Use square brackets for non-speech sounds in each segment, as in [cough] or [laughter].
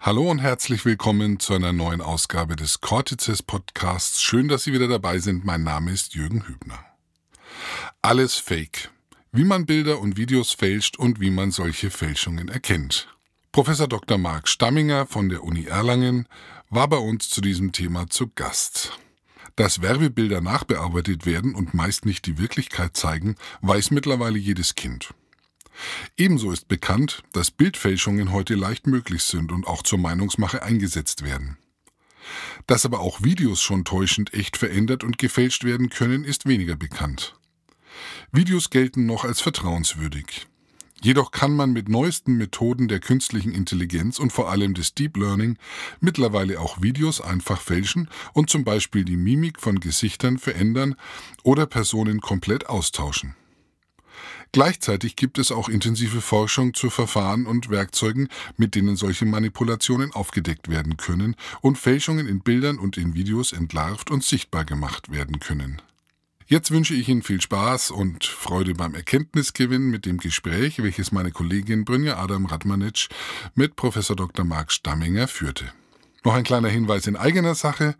Hallo und herzlich willkommen zu einer neuen Ausgabe des Cortices Podcasts. Schön, dass Sie wieder dabei sind. Mein Name ist Jürgen Hübner. Alles Fake. Wie man Bilder und Videos fälscht und wie man solche Fälschungen erkennt. Professor Dr. Marc Stamminger von der Uni Erlangen war bei uns zu diesem Thema zu Gast. Dass Werbebilder nachbearbeitet werden und meist nicht die Wirklichkeit zeigen, weiß mittlerweile jedes Kind. Ebenso ist bekannt, dass Bildfälschungen heute leicht möglich sind und auch zur Meinungsmache eingesetzt werden. Dass aber auch Videos schon täuschend echt verändert und gefälscht werden können, ist weniger bekannt. Videos gelten noch als vertrauenswürdig. Jedoch kann man mit neuesten Methoden der künstlichen Intelligenz und vor allem des Deep Learning mittlerweile auch Videos einfach fälschen und zum Beispiel die Mimik von Gesichtern verändern oder Personen komplett austauschen. Gleichzeitig gibt es auch intensive Forschung zu Verfahren und Werkzeugen, mit denen solche Manipulationen aufgedeckt werden können und Fälschungen in Bildern und in Videos entlarvt und sichtbar gemacht werden können. Jetzt wünsche ich Ihnen viel Spaß und Freude beim Erkenntnisgewinn mit dem Gespräch, welches meine Kollegin Brynja Adam Radmanitsch mit Professor Dr. Marc Stamminger führte. Noch ein kleiner Hinweis in eigener Sache.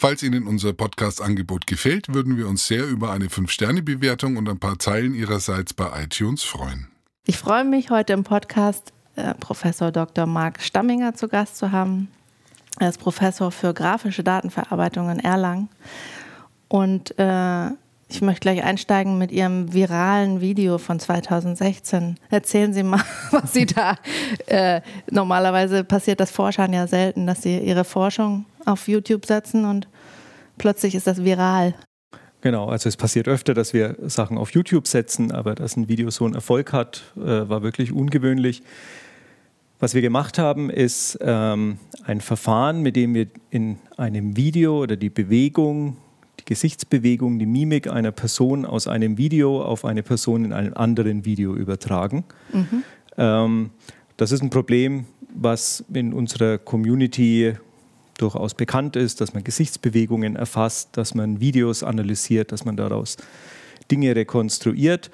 Falls Ihnen unser Podcast-Angebot gefällt, würden wir uns sehr über eine 5-Sterne-Bewertung und ein paar Zeilen Ihrerseits bei iTunes freuen. Ich freue mich, heute im Podcast äh, Professor Dr. Marc Stamminger zu Gast zu haben. Er ist Professor für grafische Datenverarbeitung in Erlangen. Und äh, ich möchte gleich einsteigen mit Ihrem viralen Video von 2016. Erzählen Sie mal, [laughs] was Sie da. Äh, normalerweise passiert das Forschern ja selten, dass sie ihre Forschung auf YouTube setzen und plötzlich ist das viral. Genau, also es passiert öfter, dass wir Sachen auf YouTube setzen, aber dass ein Video so einen Erfolg hat, äh, war wirklich ungewöhnlich. Was wir gemacht haben, ist ähm, ein Verfahren, mit dem wir in einem Video oder die Bewegung die Gesichtsbewegung, die Mimik einer Person aus einem Video auf eine Person in einem anderen Video übertragen. Mhm. Ähm, das ist ein Problem, was in unserer Community durchaus bekannt ist, dass man Gesichtsbewegungen erfasst, dass man Videos analysiert, dass man daraus Dinge rekonstruiert.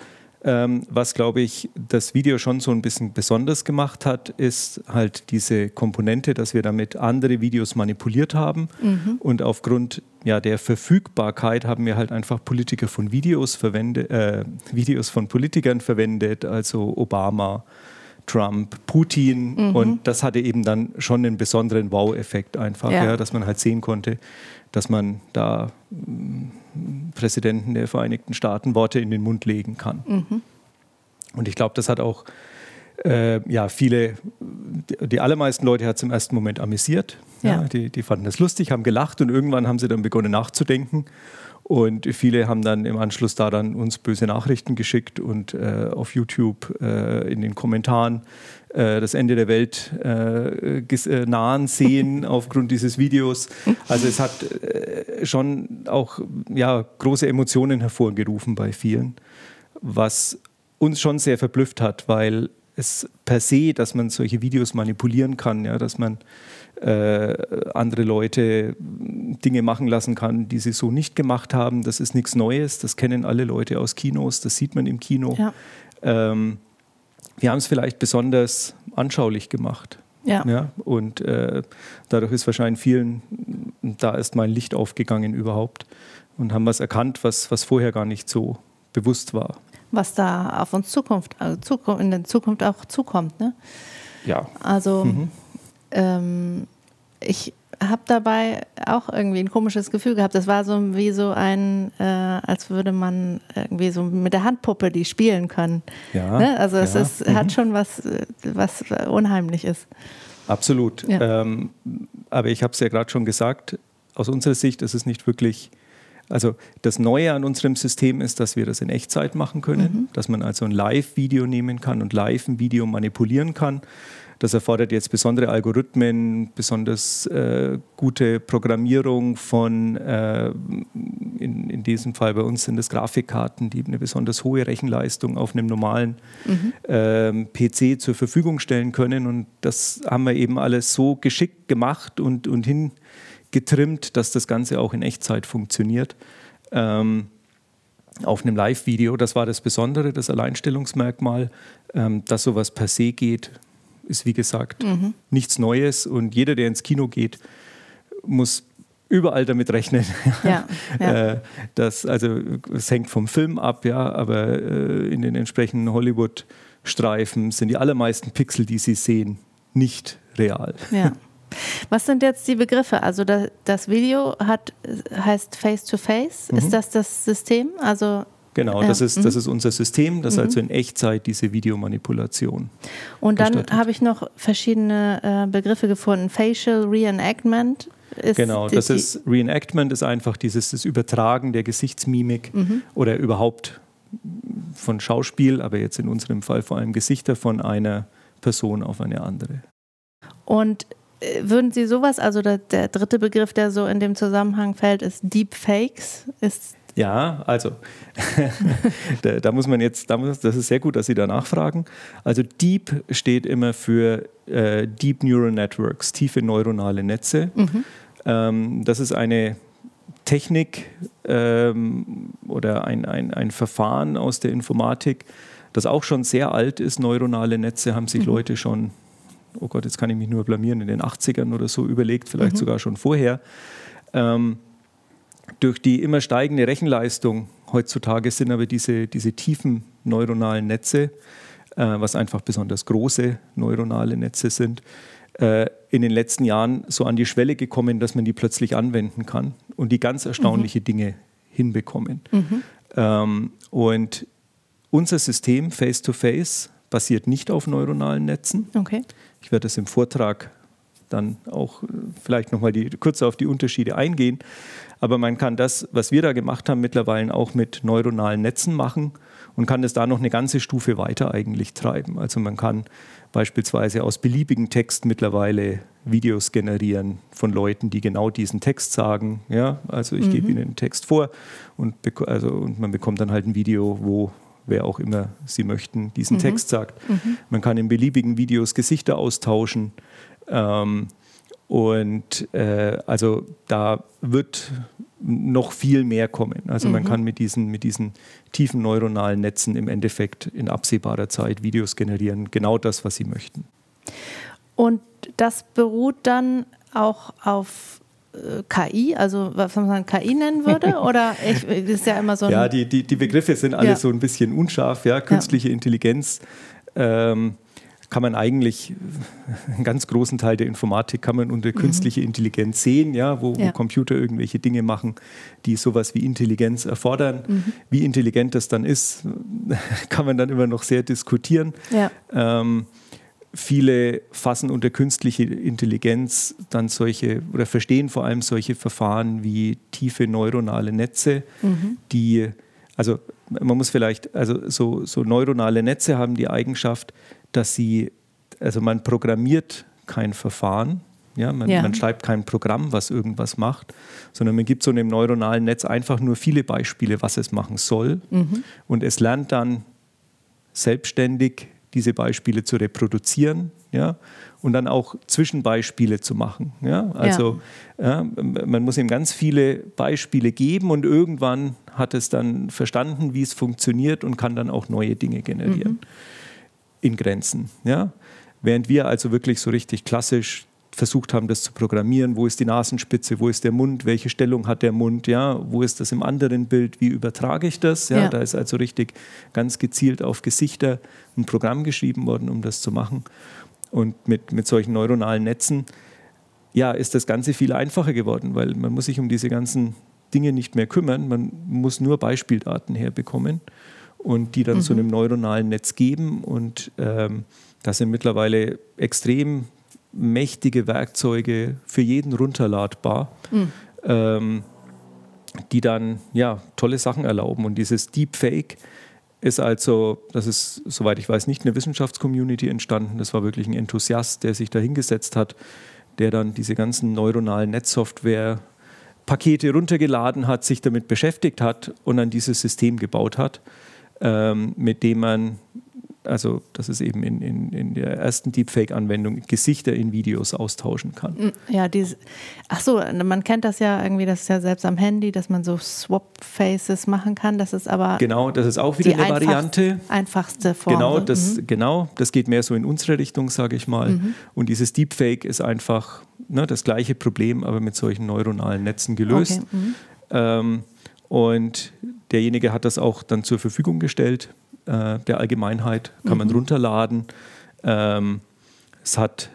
Ähm, was, glaube ich, das Video schon so ein bisschen besonders gemacht hat, ist halt diese Komponente, dass wir damit andere Videos manipuliert haben. Mhm. Und aufgrund ja, der Verfügbarkeit haben wir halt einfach Politiker von Videos verwendet, äh, Videos von Politikern verwendet, also Obama, Trump, Putin. Mhm. Und das hatte eben dann schon einen besonderen Wow-Effekt einfach, ja. ja. dass man halt sehen konnte, dass man da Präsidenten der Vereinigten Staaten Worte in den Mund legen kann. Mhm. Und ich glaube, das hat auch äh, ja, viele, die allermeisten Leute hat es im ersten Moment amüsiert. Ja. ja die, die, fanden das lustig, haben gelacht und irgendwann haben sie dann begonnen nachzudenken. Und viele haben dann im Anschluss daran uns böse Nachrichten geschickt und äh, auf YouTube äh, in den Kommentaren äh, das Ende der Welt äh, äh, nahen sehen [laughs] aufgrund dieses Videos. Also es hat schon auch ja, große Emotionen hervorgerufen bei vielen, was uns schon sehr verblüfft hat, weil es per se, dass man solche Videos manipulieren kann, ja, dass man äh, andere Leute Dinge machen lassen kann, die sie so nicht gemacht haben. Das ist nichts Neues, das kennen alle Leute aus Kinos, das sieht man im Kino. Ja. Ähm, wir haben es vielleicht besonders anschaulich gemacht. Ja. ja und äh, dadurch ist wahrscheinlich vielen da erst mal ein Licht aufgegangen überhaupt und haben was erkannt, was, was vorher gar nicht so bewusst war. Was da auf uns Zukunft, also in der Zukunft auch zukommt. Ne? Ja. Also mhm. ähm, ich habe dabei auch irgendwie ein komisches Gefühl gehabt. Das war so wie so ein, äh, als würde man irgendwie so mit der Handpuppe die spielen können. Ja, ne? Also es ja. ist, mhm. hat schon was, was unheimlich ist. Absolut. Ja. Ähm, aber ich habe es ja gerade schon gesagt, aus unserer Sicht ist es nicht wirklich, also das Neue an unserem System ist, dass wir das in Echtzeit machen können, mhm. dass man also ein Live-Video nehmen kann und live ein Video manipulieren kann. Das erfordert jetzt besondere Algorithmen, besonders äh, gute Programmierung von, äh, in, in, diesem Fall bei uns sind es Grafikkarten, die eine besonders hohe Rechenleistung auf einem normalen mhm. äh, PC zur Verfügung stellen können. Und das haben wir eben alles so geschickt gemacht und, und hingetrimmt, dass das Ganze auch in Echtzeit funktioniert. Ähm, auf einem Live-Video, das war das Besondere, das Alleinstellungsmerkmal, ähm, dass sowas per se geht, ist wie gesagt mhm. nichts Neues und jeder, der ins Kino geht, muss überall damit rechnen. Ja, ja. [laughs] Äh, das, also es hängt vom Film ab, ja, aber äh, in den entsprechenden Hollywood-Streifen sind die allermeisten Pixel, die Sie sehen, nicht real. Ja. [laughs] Was sind jetzt die Begriffe? Also das, das Video hat, heißt Face-to-Face. -face. Mhm. Ist das das System? Also Genau, ja. das, ist, das mhm. ist unser System, das mhm. also in Echtzeit diese Videomanipulation. Und dann habe ich noch verschiedene äh, Begriffe gefunden. Facial Reenactment. Ist genau, das ist Reenactment ist einfach dieses das Übertragen der Gesichtsmimik mhm. oder überhaupt von Schauspiel, aber jetzt in unserem Fall vor allem Gesichter von einer Person auf eine andere. Und würden Sie sowas, also der, der, dritte Begriff, der so in dem Zusammenhang fällt, ist Deepfakes. Ist ja, also [laughs] da, da, muss man jetzt, da muss, das ist sehr gut, dass Sie da nachfragen. Also Deep steht immer für äh, Deep Neural Networks, tiefe neuronale Netze. Mhm. Ähm, das ist eine Technik ähm, oder ein, ein, ein Verfahren aus der Informatik, das auch schon sehr alt ist. Neuronale Netze haben sich mhm. Leute schon oh Gott, jetzt kann ich mich nur blamieren, in den 80ern oder so überlegt, vielleicht mhm. sogar schon vorher. Ähm, durch die immer steigende Rechenleistung heutzutage sind aber diese, diese tiefen neuronalen Netze, äh, was einfach besonders große neuronale Netze sind, äh, in den letzten Jahren so an die Schwelle gekommen, dass man die plötzlich anwenden kann und die ganz erstaunliche mhm. Dinge hinbekommen. Mhm. Ähm, und unser System Face-to-Face -face, basiert nicht auf neuronalen Netzen. Okay. Ich werde das im Vortrag dann auch äh, vielleicht nochmal kurz auf die Unterschiede eingehen. Aber man kann das, was wir da gemacht haben, mittlerweile auch mit neuronalen Netzen machen und kann das da noch eine ganze Stufe weiter eigentlich treiben. Also man kann beispielsweise aus beliebigen Text mittlerweile Videos generieren von Leuten, die genau diesen Text sagen. Ja, also ich mhm. gebe ihnen einen Text vor und, also, und man bekommt dann halt ein Video, wo wer auch immer Sie möchten, diesen mhm. Text sagt. Mhm. Man kann in beliebigen Videos Gesichter austauschen. Ähm, und äh, also da wird noch viel mehr kommen. Also mhm. man kann mit diesen, mit diesen tiefen neuronalen Netzen im Endeffekt in absehbarer Zeit Videos generieren. Genau das, was Sie möchten. Und das beruht dann auch auf KI, also was man KI nennen würde? [laughs] Oder ich, das ist ja immer so ein Ja, die, die, die Begriffe sind alle ja. so ein bisschen unscharf. Ja? Künstliche ja. Intelligenz ähm, kann man eigentlich, einen ganz großen Teil der Informatik kann man unter mhm. künstliche Intelligenz sehen, ja? Wo, ja. wo, Computer irgendwelche Dinge machen, die sowas wie Intelligenz erfordern. Mhm. Wie intelligent das dann ist, [laughs] kann man dann immer noch sehr diskutieren. Ja. Ähm, viele fassen unter künstliche Intelligenz dann solche oder verstehen vor allem solche Verfahren wie tiefe neuronale Netze, mhm. die, also man muss vielleicht, also so, so neuronale Netze haben die Eigenschaft, dass sie, also man programmiert kein Verfahren, ja, man, ja. man, schreibt kein Programm, was irgendwas macht, sondern man gibt so einem neuronalen Netz einfach nur viele Beispiele, was es machen soll. Mhm. Und es lernt dann selbstständig diese Beispiele zu reproduzieren ja, und dann auch Zwischenbeispiele zu machen. Ja. Also ja. man muss ihm ganz viele Beispiele geben und irgendwann hat es dann verstanden, wie es funktioniert und kann dann auch neue Dinge generieren mhm. in Grenzen. Ja. Während wir also wirklich so richtig klassisch versucht haben, das zu programmieren. Wo ist die Nasenspitze? Wo ist der Mund? Welche Stellung hat der Mund? Ja, wo ist das im anderen Bild? Wie übertrage ich das? Ja, ja. Da ist also richtig ganz gezielt auf Gesichter ein Programm geschrieben worden, um das zu machen. Und mit, mit solchen neuronalen Netzen, ja, ist das Ganze viel einfacher geworden, weil man muss sich um diese ganzen Dinge nicht mehr kümmern. Man muss nur Beispieldaten herbekommen und die dann mhm. zu einem neuronalen Netz geben. Und ähm, das sind mittlerweile extrem mächtige Werkzeuge für jeden runterladbar, mhm. ähm, die dann ja tolle Sachen erlauben. Und dieses Deepfake ist also, das ist, soweit ich weiß, nicht eine Wissenschaftscommunity entstanden. Das war wirklich ein Enthusiast, der sich da hingesetzt hat, der dann diese ganzen neuronalen Netzsoftware Pakete runtergeladen hat, sich damit beschäftigt hat und dann dieses System gebaut hat, ähm, mit dem man also dass es eben in, in, in der ersten Deepfake-Anwendung Gesichter in Videos austauschen kann. Mm, ja, diese, ach so, man kennt das ja irgendwie, das ist ja selbst am Handy, dass man so Swap-Faces machen kann. Das ist aber genau, das ist auch wieder eine einfachst, Variante. Einfachste Form. Genau, das mhm. genau, das geht mehr so in unsere Richtung, sage ich mal. Mhm. Und dieses Deepfake ist einfach ne, das gleiche Problem, aber mit solchen neuronalen Netzen gelöst. Okay. Mhm. Ähm, und derjenige hat das auch dann zur Verfügung gestellt äh, der Allgemeinheit, kann man mhm. runterladen. Ähm, es hat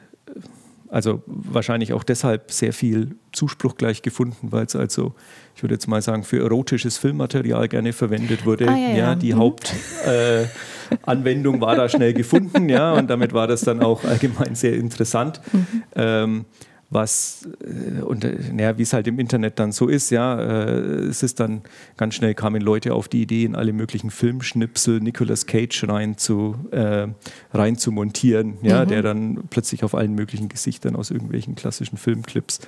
also wahrscheinlich auch deshalb sehr viel Zuspruch gleich gefunden, weil es also, ich würde jetzt mal sagen, für erotisches Filmmaterial gerne verwendet wurde. Ah, ja, ja. ja, die mhm. Hauptanwendung äh, war da schnell gefunden, ja, und damit war das dann auch allgemein sehr interessant. Mhm. Ähm, was äh, und naja, wie es halt im Internet dann so ist, ja, äh, es ist dann ganz schnell kamen Leute auf die Idee, in alle möglichen Filmschnipsel Nicolas Cage rein zu, äh, rein zu montieren, ja, mhm. der dann plötzlich auf allen möglichen Gesichtern aus irgendwelchen klassischen Filmclips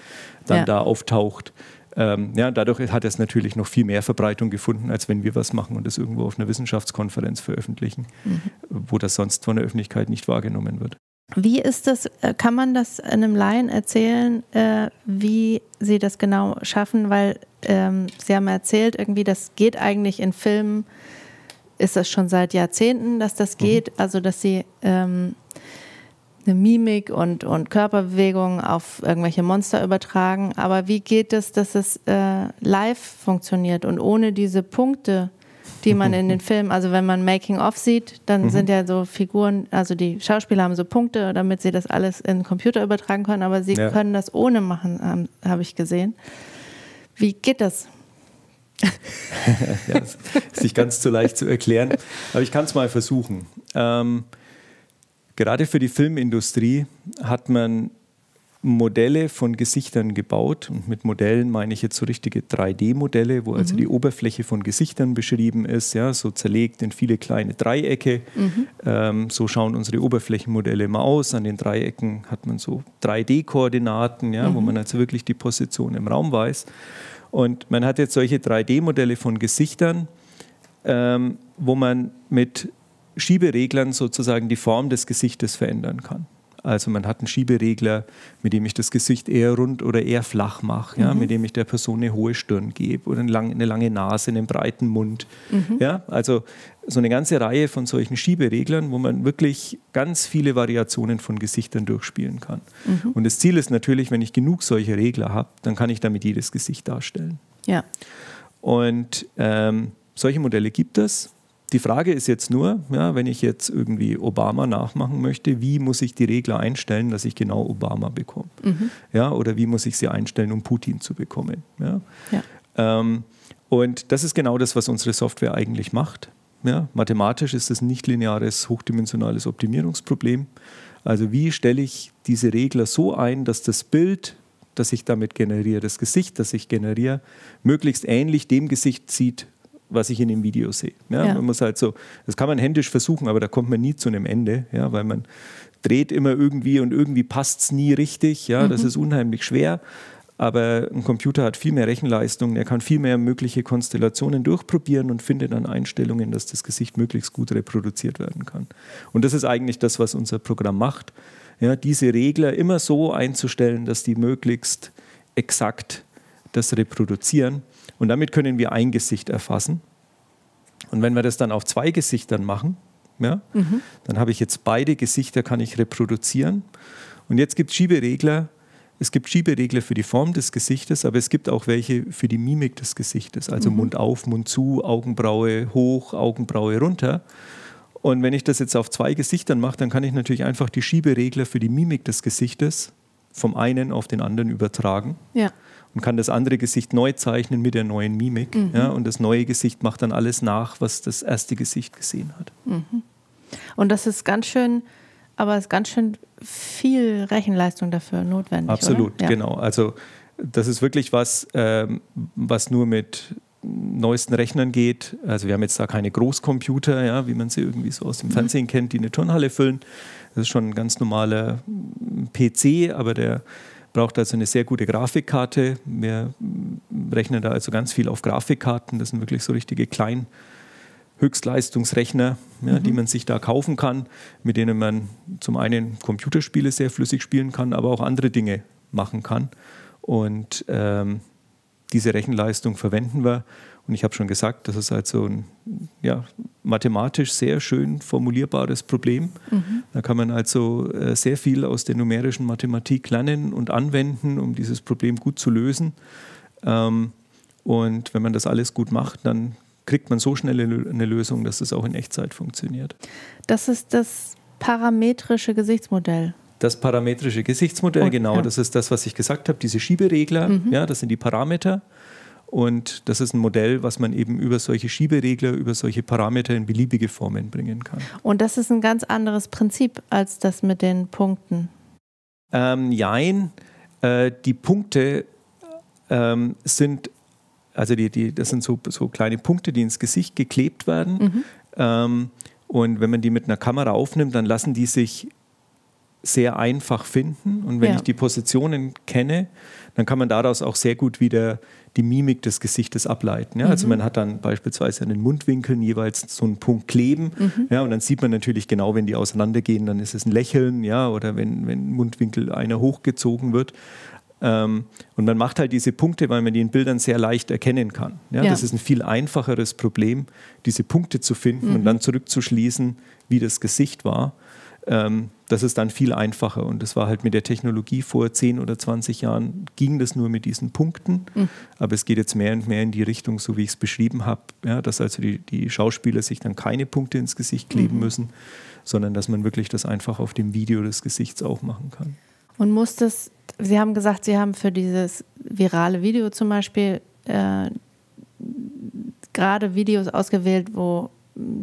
dann ja. da auftaucht. Ähm, ja, dadurch hat es natürlich noch viel mehr Verbreitung gefunden, als wenn wir was machen und es irgendwo auf einer Wissenschaftskonferenz veröffentlichen, mhm. wo das sonst von der Öffentlichkeit nicht wahrgenommen wird. Wie ist das, äh, kann man das einem Laien erzählen, äh, wie Sie das genau schaffen? Weil ähm, Sie haben erzählt, irgendwie, das geht eigentlich in Filmen, ist das schon seit Jahrzehnten, dass das mhm. geht, mhm. also dass Sie ähm, eine Mimik und, und Körperbewegung auf irgendwelche Monster übertragen. Aber wie geht es, dass es äh, live funktioniert und ohne diese Punkte? Die man in [laughs] den Filmen, also wenn man Making-of sieht, dann mhm. sind ja so Figuren, also die Schauspieler haben so Punkte, damit sie das alles in den Computer übertragen können, aber sie ja. können das ohne machen, habe ich gesehen. Wie geht das? [laughs] ja, das ist nicht ganz so leicht zu erklären, aber ich kann es mal versuchen. Ähm, gerade für die Filmindustrie hat man Modelle von Gesichtern gebaut. Und mit Modellen meine ich jetzt so richtige 3D-Modelle, wo also mhm. die Oberfläche von Gesichtern beschrieben ist, ja, so zerlegt in viele kleine Dreiecke. Mhm. Ähm, so schauen unsere Oberflächenmodelle immer aus. An den Dreiecken hat man so 3D-Koordinaten, ja, mhm. wo man also wirklich die Position im Raum weiß. Und man hat jetzt solche 3D-Modelle von Gesichtern, ähm, wo man mit Schiebereglern sozusagen die Form des Gesichtes verändern kann. Also man hat einen Schieberegler, mit dem ich das Gesicht eher rund oder eher flach mache, ja, mhm. mit dem ich der Person eine hohe Stirn gebe oder eine lange, eine lange Nase, einen breiten Mund. Mhm. Ja, also so eine ganze Reihe von solchen Schiebereglern, wo man wirklich ganz viele Variationen von Gesichtern durchspielen kann. Mhm. Und das Ziel ist natürlich, wenn ich genug solche Regler habe, dann kann ich damit jedes Gesicht darstellen. Ja. Und ähm, solche Modelle gibt es. Die Frage ist jetzt nur, ja, wenn ich jetzt irgendwie Obama nachmachen möchte, wie muss ich die Regler einstellen, dass ich genau Obama bekomme? Mhm. Ja, oder wie muss ich sie einstellen, um Putin zu bekommen? Ja? ja. Ähm, und das ist genau das, was unsere Software eigentlich macht. Ja, mathematisch ist es ein nicht-lineares, hochdimensionales Optimierungsproblem. Also wie stelle ich diese Regler so ein, dass das Bild, das ich damit generiere, das Gesicht, das ich generiere, möglichst ähnlich dem Gesicht sieht, was ich in dem Video sehe. Ja, ja. Man muss halt so, das kann man händisch versuchen, aber da kommt man nie zu einem Ende, ja, weil man dreht immer irgendwie und irgendwie passt es nie richtig. Ja, mhm. das ist unheimlich schwer. Aber ein Computer hat viel mehr Rechenleistung, er kann viel mehr mögliche Konstellationen durchprobieren und findet dann Einstellungen, dass das Gesicht möglichst gut reproduziert werden kann. Und das ist eigentlich das, was unser Programm macht. Ja, diese Regler immer so einzustellen, dass die möglichst exakt das reproduzieren. Und damit können wir ein Gesicht erfassen. Und wenn wir das dann auf zwei Gesichtern machen, ja, mhm. dann habe ich jetzt beide Gesichter, kann ich reproduzieren. Und jetzt gibt es Schieberegler. Es gibt Schieberegler für die Form des Gesichtes, aber es gibt auch welche für die Mimik des Gesichtes. Also mhm. Mund auf, Mund zu, Augenbraue hoch, Augenbraue runter. Und wenn ich das jetzt auf zwei Gesichtern mache, dann kann ich natürlich einfach die Schieberegler für die Mimik des Gesichtes vom einen auf den anderen übertragen. Ja und kann das andere Gesicht neu zeichnen mit der neuen Mimik. Mhm. Ja, und das neue Gesicht macht dann alles nach, was das erste Gesicht gesehen hat. Mhm. Und das ist ganz schön, aber es ist ganz schön viel Rechenleistung dafür notwendig. Absolut, ja. genau. Also das ist wirklich was, ähm, was nur mit neuesten Rechnern geht. Also wir haben jetzt da keine Großcomputer, ja, wie man sie irgendwie so aus dem mhm. Fernsehen kennt, die eine Turnhalle füllen. Das ist schon ein ganz normaler PC, aber der braucht also eine sehr gute Grafikkarte. Wir rechnen da also ganz viel auf Grafikkarten. Das sind wirklich so richtige Kleinhöcker, Höchstleistungsrechner, ja, mhm. die man sich da kaufen kann, mit denen man zum einen Computerspiele sehr flüssig spielen kann, aber auch andere Dinge machen kann. Und ähm, diese Rechenleistung verwenden wir. Und ich habe schon gesagt, das ist halt so ein ja, mathematisch sehr schön formulierbares Problem. Mhm. Da kann man also äh, sehr viel aus der numerischen Mathematik lernen und anwenden, um dieses Problem gut zu lösen. Ähm, und wenn man das alles gut macht, dann kriegt man so schnell eine Lösung, dass es auch in Echtzeit funktioniert. Das ist das parametrische Gesichtsmodell. Das parametrische Gesichtsmodell, oh, genau, ja. das ist das, was ich gesagt habe, diese Schieberegler, mhm. ja, das sind die Parameter. Und das ist ein Modell, was man eben über solche Schieberegler, über solche Parameter in beliebige Formen bringen kann. Und das ist ein ganz anderes Prinzip als das mit den Punkten. Ähm, jein, äh, die Punkte ähm, sind, also die, die, das sind so, so kleine Punkte, die ins Gesicht geklebt werden. Mhm. Ähm, und wenn man die mit einer Kamera aufnimmt, dann lassen die sich sehr einfach finden. Und wenn ja. ich die Positionen kenne, dann kann man daraus auch sehr gut wieder die Mimik des Gesichtes ableiten. Ja? Also mhm. man hat dann beispielsweise an den Mundwinkeln jeweils so einen Punkt kleben. Mhm. Ja? Und dann sieht man natürlich genau, wenn die auseinandergehen, dann ist es ein Lächeln, ja, oder wenn, wenn Mundwinkel einer hochgezogen wird. Ähm, und man macht halt diese Punkte, weil man die in Bildern sehr leicht erkennen kann. Ja? ja. Das ist ein viel einfacheres Problem, diese Punkte zu finden mhm. und dann zurückzuschließen, wie das Gesicht war. Ähm, das ist dann viel einfacher. Und das war halt mit der Technologie vor 10 oder 20 Jahren, ging das nur mit diesen Punkten. Mhm. Aber es geht jetzt mehr und mehr in die Richtung, so wie ich es beschrieben habe, ja, dass also die, die Schauspieler sich dann keine Punkte ins Gesicht kleben mhm. müssen, sondern dass man wirklich das einfach auf dem Video des Gesichts auch machen kann. Und muss das, Sie haben gesagt, Sie haben für dieses virale Video zum Beispiel äh, gerade Videos ausgewählt, wo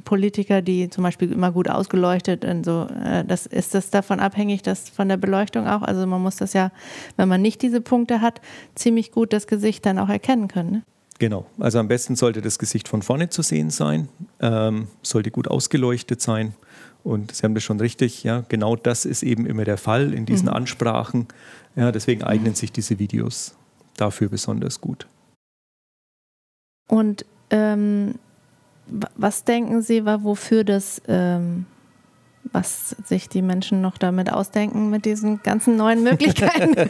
Politiker, die zum Beispiel immer gut ausgeleuchtet und so, äh, das, ist das davon abhängig, dass von der Beleuchtung auch? Also man muss das ja, wenn man nicht diese Punkte hat, ziemlich gut das Gesicht dann auch erkennen können. Ne? Genau, also am besten sollte das Gesicht von vorne zu sehen sein, ähm, sollte gut ausgeleuchtet sein. Und Sie haben das schon richtig, ja, genau das ist eben immer der Fall in diesen mhm. Ansprachen. Ja, deswegen eignen sich diese Videos dafür besonders gut. Und ähm, was denken Sie, wofür das, ähm, was sich die Menschen noch damit ausdenken mit diesen ganzen neuen Möglichkeiten? [laughs]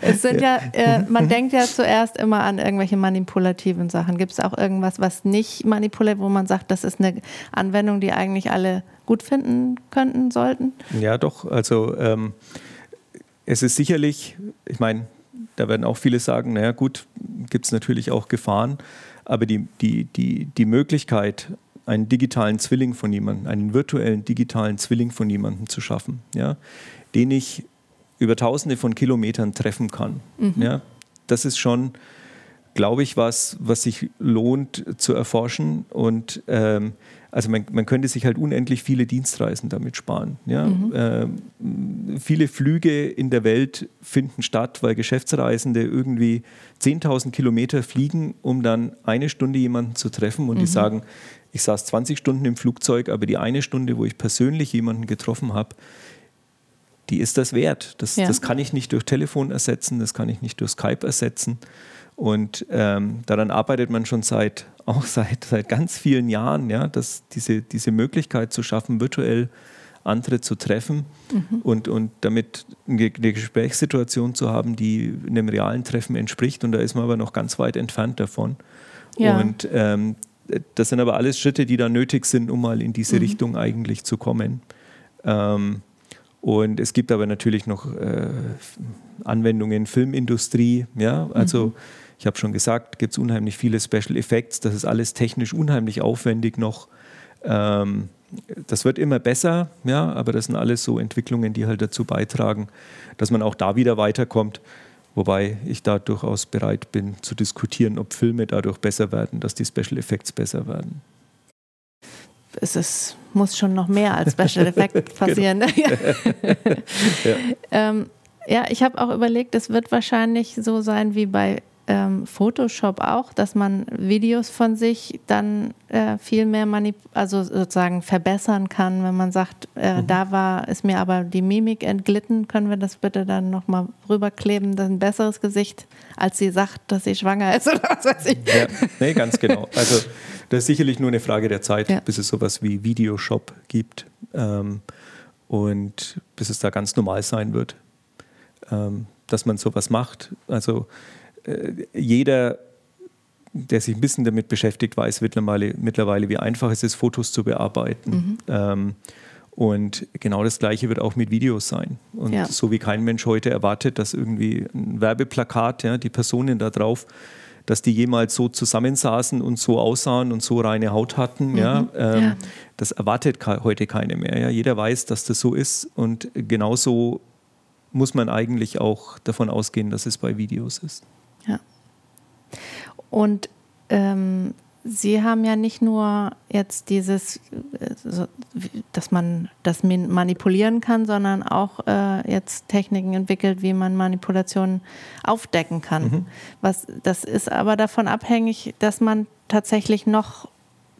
es sind ja, äh, man denkt ja zuerst immer an irgendwelche manipulativen Sachen. Gibt es auch irgendwas, was nicht manipuliert, wo man sagt, das ist eine Anwendung, die eigentlich alle gut finden könnten, sollten? Ja, doch. Also ähm, es ist sicherlich, ich meine, da werden auch viele sagen, naja gut, gibt es natürlich auch Gefahren. Aber die, die, die, die Möglichkeit, einen digitalen Zwilling von jemandem, einen virtuellen digitalen Zwilling von jemandem zu schaffen, ja, den ich über tausende von Kilometern treffen kann, mhm. ja, das ist schon, glaube ich, was, was sich lohnt zu erforschen. Und ähm, also man, man, könnte sich halt unendlich viele Dienstreisen damit sparen. Ja? Mhm. Ähm, viele Flüge in der Welt finden statt, weil Geschäftsreisende irgendwie 10.000 Kilometer fliegen, um dann eine Stunde jemanden zu treffen und mhm. die sagen, ich saß 20 Stunden im Flugzeug, aber die eine Stunde, wo ich persönlich jemanden getroffen habe, die ist das wert. Das, ja. das kann ich nicht durch Telefon ersetzen, das kann ich nicht durch Skype ersetzen. Und ähm, daran arbeitet man schon seit [laughs] auch seit, seit ganz vielen Jahren, ja, dass diese, diese Möglichkeit zu schaffen, virtuell andere zu treffen mhm. und, und damit eine, Gesprächssituation zu haben, die einem realen Treffen entspricht. Und da ist man aber noch ganz weit entfernt davon. Ja. Und ähm, das sind aber alles Schritte, die da nötig sind, um mal in diese mhm. Richtung eigentlich zu kommen. Ähm, und es gibt aber natürlich noch äh, Anwendungen, Filmindustrie, ja, also mhm ich habe schon gesagt, gibt es unheimlich viele Special Effects. Das ist alles technisch unheimlich aufwendig noch. Ähm, das wird immer besser, ja, aber das sind alles so Entwicklungen, die halt dazu beitragen, dass man auch da wieder weiterkommt. Wobei ich da durchaus bereit bin zu diskutieren, ob Filme dadurch besser werden, dass die Special Effects besser werden. Es ist, muss schon noch mehr als Special Effect [laughs] genau. passieren. [laughs] ja. [laughs] ähm, ja, ich habe auch überlegt, es wird wahrscheinlich so sein wie bei ähm, Photoshop auch, dass man Videos von sich dann äh, viel mehr manip also sozusagen verbessern kann, wenn man sagt, äh, mhm. da war ist mir aber die Mimik entglitten, können wir das bitte dann nochmal rüberkleben, ist ein besseres Gesicht, als sie sagt, dass sie schwanger ist [laughs] oder was weiß ich. Ja, nee, ganz genau. Also das ist sicherlich nur eine Frage der Zeit, ja. bis es sowas wie Videoshop gibt ähm, und bis es da ganz normal sein wird, ähm, dass man sowas macht. Also jeder, der sich ein bisschen damit beschäftigt, weiß mittlerweile, mittlerweile wie einfach es ist, Fotos zu bearbeiten. Mhm. Ähm, und genau das Gleiche wird auch mit Videos sein. Und ja. so wie kein Mensch heute erwartet, dass irgendwie ein Werbeplakat, ja, die Personen da drauf, dass die jemals so zusammensaßen und so aussahen und so reine Haut hatten, mhm. ja, ähm, ja, das erwartet heute keine mehr. Ja. Jeder weiß, dass das so ist und genauso muss man eigentlich auch davon ausgehen, dass es bei Videos ist. Ja. Und ähm, Sie haben ja nicht nur jetzt dieses, äh, dass man das manipulieren kann, sondern auch äh, jetzt Techniken entwickelt, wie man Manipulationen aufdecken kann. Mhm. Was, das ist aber davon abhängig, dass man tatsächlich noch,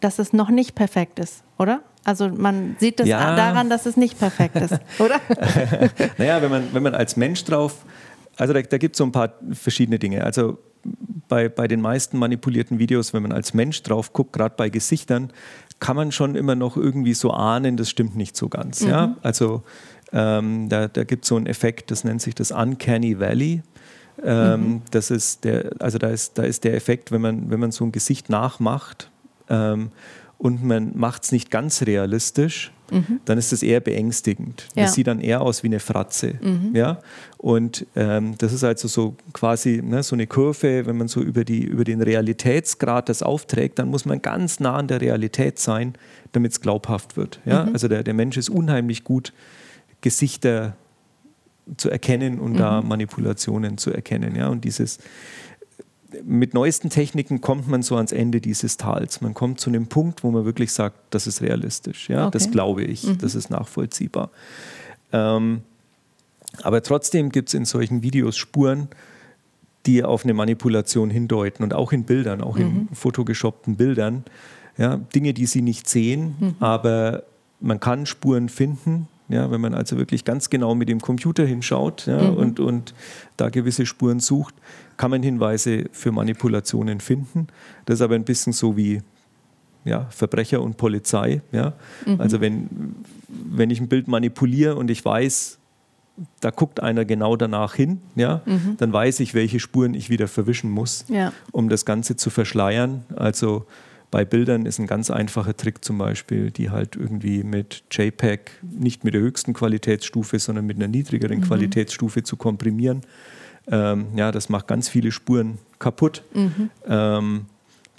dass es noch nicht perfekt ist, oder? Also man sieht es ja. daran, dass es nicht perfekt ist, [laughs] oder? naja, wenn man, wenn man als Mensch drauf also da, da gibt es so ein paar verschiedene Dinge. Also bei, bei den meisten manipulierten Videos, wenn man als Mensch drauf guckt, gerade bei Gesichtern, kann man schon immer noch irgendwie so ahnen, das stimmt nicht so ganz. Mhm. Ja? Also ähm, da, da gibt es so einen Effekt, das nennt sich das Uncanny Valley. Ähm, mhm. Das ist der, also da ist, da ist der Effekt, wenn man, wenn man so ein Gesicht nachmacht ähm, und man macht es nicht ganz realistisch, mhm. dann ist das eher beängstigend. Ja. Das sieht dann eher aus wie eine Fratze. Mhm. Ja? Und ähm, das ist also so quasi ne, so eine Kurve, wenn man so über, die, über den Realitätsgrad das aufträgt, dann muss man ganz nah an der Realität sein, damit es glaubhaft wird. Ja? Mhm. Also der, der Mensch ist unheimlich gut, Gesichter zu erkennen und da mhm. Manipulationen zu erkennen. Ja? Und dieses mit neuesten Techniken kommt man so ans Ende dieses Tals. Man kommt zu einem Punkt, wo man wirklich sagt, das ist realistisch. Ja? Okay. Das glaube ich, mhm. das ist nachvollziehbar. Ähm, aber trotzdem gibt es in solchen Videos Spuren, die auf eine Manipulation hindeuten und auch in Bildern, auch mhm. in fotogeshoppten Bildern. Ja, Dinge, die Sie nicht sehen, mhm. aber man kann Spuren finden, ja, wenn man also wirklich ganz genau mit dem Computer hinschaut ja, mhm. und, und da gewisse Spuren sucht, kann man Hinweise für Manipulationen finden. Das ist aber ein bisschen so wie ja, Verbrecher und Polizei. Ja? Mhm. Also wenn, wenn ich ein Bild manipuliere und ich weiß, da guckt einer genau danach hin, ja, mhm. dann weiß ich, welche Spuren ich wieder verwischen muss, ja. um das Ganze zu verschleiern. Also bei Bildern ist ein ganz einfacher Trick zum Beispiel, die halt irgendwie mit JPEG nicht mit der höchsten Qualitätsstufe, sondern mit einer niedrigeren mhm. Qualitätsstufe zu komprimieren. Ähm, ja, das macht ganz viele Spuren kaputt. Mhm. Ähm,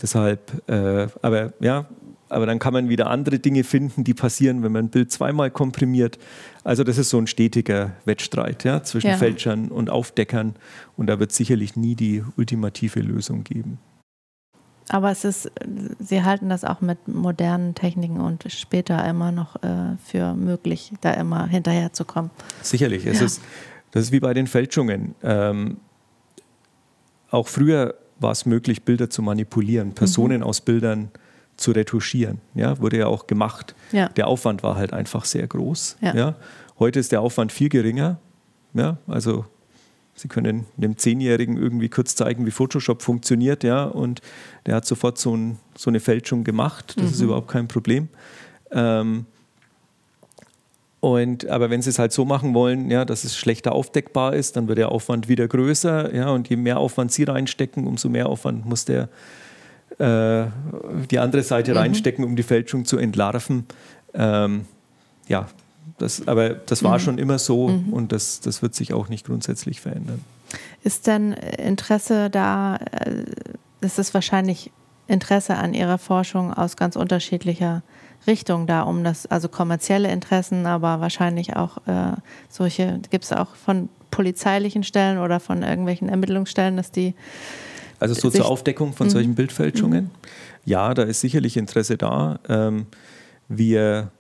deshalb, äh, aber ja, aber dann kann man wieder andere Dinge finden, die passieren, wenn man ein Bild zweimal komprimiert. Also das ist so ein stetiger Wettstreit ja, zwischen ja. Fälschern und Aufdeckern und da wird es sicherlich nie die ultimative Lösung geben. Aber es ist, Sie halten das auch mit modernen Techniken und später immer noch äh, für möglich, da immer hinterherzukommen. Sicherlich. Es ja. ist, das ist wie bei den Fälschungen. Ähm, auch früher war es möglich, Bilder zu manipulieren, Personen mhm. aus Bildern zu retuschieren. Ja, wurde ja auch gemacht. Ja. Der Aufwand war halt einfach sehr groß. Ja. ja. Heute ist der Aufwand viel geringer. Ja, also Sie können dem Zehnjährigen irgendwie kurz zeigen, wie Photoshop funktioniert, ja, und der hat sofort so, ein, so eine Fälschung gemacht. Das mhm. ist überhaupt kein Problem. Ähm, und, aber wenn sie es halt so machen wollen, ja, dass es schlechter aufdeckbar ist, dann wird der Aufwand wieder größer. Ja, und je mehr Aufwand sie reinstecken, umso mehr Aufwand muss der, äh, die andere Seite mhm. reinstecken, um die Fälschung zu entlarven. Ähm, ja, das, aber das war mhm. schon immer so mhm. und das, das wird sich auch nicht grundsätzlich verändern. Ist denn Interesse da, äh, ist es wahrscheinlich Interesse an Ihrer Forschung aus ganz unterschiedlicher Richtung da, um das, also kommerzielle Interessen, aber wahrscheinlich auch äh, solche, gibt es auch von polizeilichen Stellen oder von irgendwelchen Ermittlungsstellen, dass die. Also so zur Aufdeckung von solchen mhm. Bildfälschungen? Mhm. Ja, da ist sicherlich Interesse da. Ähm, wir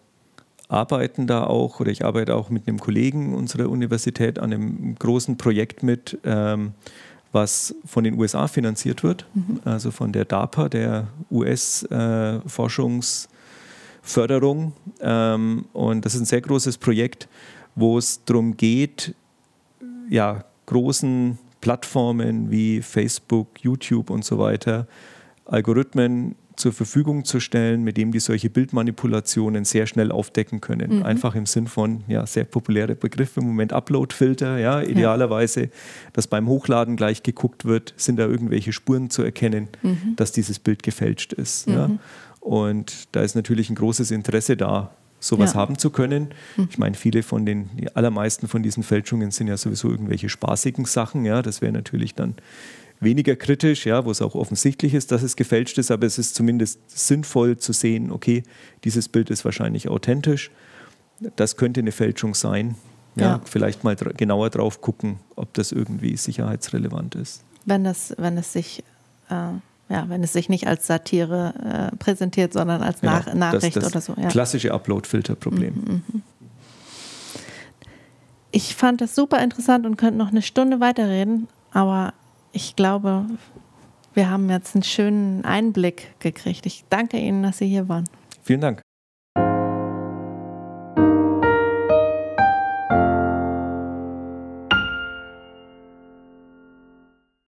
arbeiten da auch, oder ich arbeite auch mit einem Kollegen unserer Universität an einem großen Projekt mit, ähm, was von den USA finanziert wird, mhm. also von der DARPA, der US-Forschungsförderung. Äh, ähm, und das ist ein sehr großes Projekt, wo es darum geht, ja, großen Plattformen wie Facebook, YouTube und so weiter Algorithmen zur Verfügung zu stellen, mit dem die solche Bildmanipulationen sehr schnell aufdecken können. Mhm. Einfach im Sinn von, ja, sehr populäre Begriff im Moment Upload-Filter, ja, idealerweise, ja. dass beim Hochladen gleich geguckt wird, sind da irgendwelche Spuren zu erkennen, mhm. dass dieses Bild gefälscht ist. Mhm. Ja. Und da ist natürlich ein großes Interesse da, sowas ja. haben zu können. Mhm. Ich meine, viele von den, die allermeisten von diesen Fälschungen sind ja sowieso irgendwelche spaßigen Sachen, ja, das wäre natürlich dann weniger kritisch, ja, wo es auch offensichtlich ist, dass es gefälscht ist, aber es ist zumindest sinnvoll zu sehen, okay, dieses Bild ist wahrscheinlich authentisch. Das könnte eine Fälschung sein. Ja, ja. Vielleicht mal genauer drauf gucken, ob das irgendwie sicherheitsrelevant ist. Wenn das, wenn es sich äh ja, wenn es sich nicht als Satire äh, präsentiert, sondern als genau, Nach Nachricht das, das oder so. Ja. Klassische Upload-Filter-Problem. Mhm, mhm. Ich fand das super interessant und könnte noch eine Stunde weiterreden, aber ich glaube, wir haben jetzt einen schönen Einblick gekriegt. Ich danke Ihnen, dass Sie hier waren. Vielen Dank.